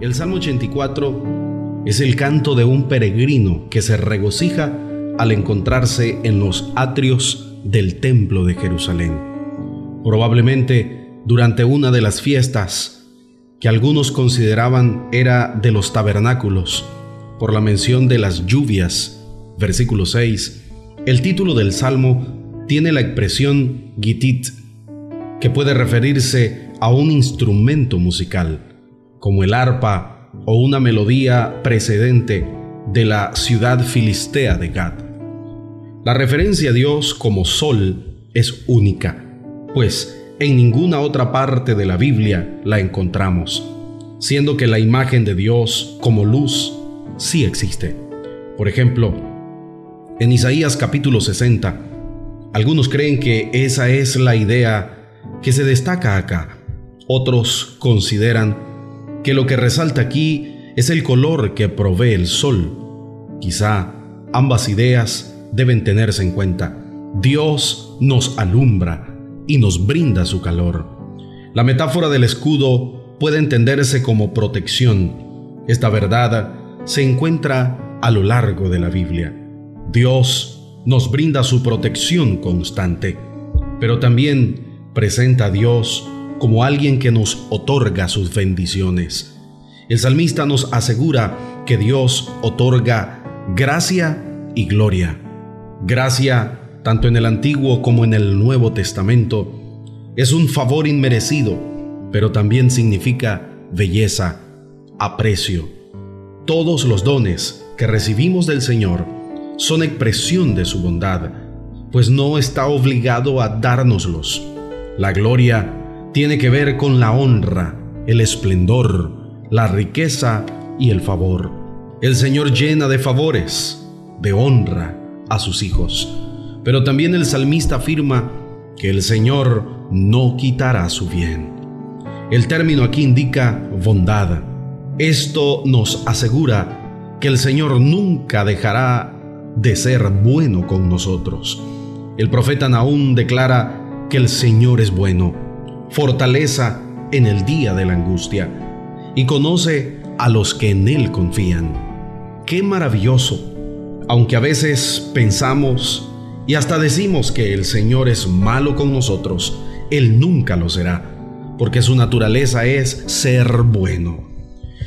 El Salmo 84 es el canto de un peregrino que se regocija al encontrarse en los atrios del Templo de Jerusalén. Probablemente durante una de las fiestas que algunos consideraban era de los tabernáculos, por la mención de las lluvias, versículo 6, el título del Salmo tiene la expresión gitit, que puede referirse a un instrumento musical como el arpa o una melodía precedente de la ciudad filistea de Gad. La referencia a Dios como sol es única, pues en ninguna otra parte de la Biblia la encontramos, siendo que la imagen de Dios como luz sí existe. Por ejemplo, en Isaías capítulo 60, algunos creen que esa es la idea que se destaca acá. Otros consideran que lo que resalta aquí es el color que provee el sol. Quizá ambas ideas deben tenerse en cuenta. Dios nos alumbra y nos brinda su calor. La metáfora del escudo puede entenderse como protección. Esta verdad se encuentra a lo largo de la Biblia. Dios nos brinda su protección constante, pero también presenta a Dios como alguien que nos otorga sus bendiciones. El salmista nos asegura que Dios otorga gracia y gloria. Gracia, tanto en el Antiguo como en el Nuevo Testamento, es un favor inmerecido, pero también significa belleza, aprecio. Todos los dones que recibimos del Señor son expresión de su bondad, pues no está obligado a dárnoslos. La gloria tiene que ver con la honra, el esplendor, la riqueza y el favor. El Señor llena de favores, de honra a sus hijos. Pero también el salmista afirma que el Señor no quitará su bien. El término aquí indica bondad. Esto nos asegura que el Señor nunca dejará de ser bueno con nosotros. El profeta Nahum declara que el Señor es bueno fortaleza en el día de la angustia, y conoce a los que en Él confían. Qué maravilloso, aunque a veces pensamos y hasta decimos que el Señor es malo con nosotros, Él nunca lo será, porque su naturaleza es ser bueno.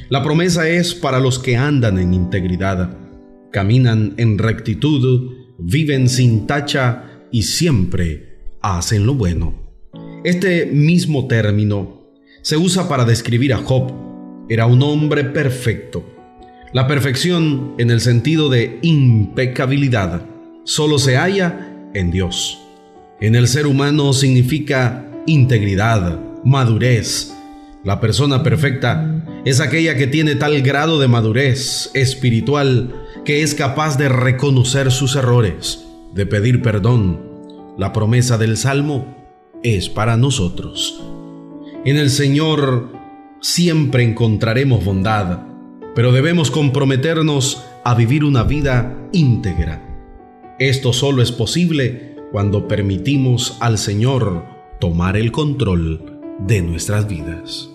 La promesa es para los que andan en integridad, caminan en rectitud, viven sin tacha y siempre hacen lo bueno. Este mismo término se usa para describir a Job. Era un hombre perfecto. La perfección en el sentido de impecabilidad solo se halla en Dios. En el ser humano significa integridad, madurez. La persona perfecta es aquella que tiene tal grado de madurez espiritual que es capaz de reconocer sus errores, de pedir perdón. La promesa del Salmo es para nosotros. En el Señor siempre encontraremos bondad, pero debemos comprometernos a vivir una vida íntegra. Esto solo es posible cuando permitimos al Señor tomar el control de nuestras vidas.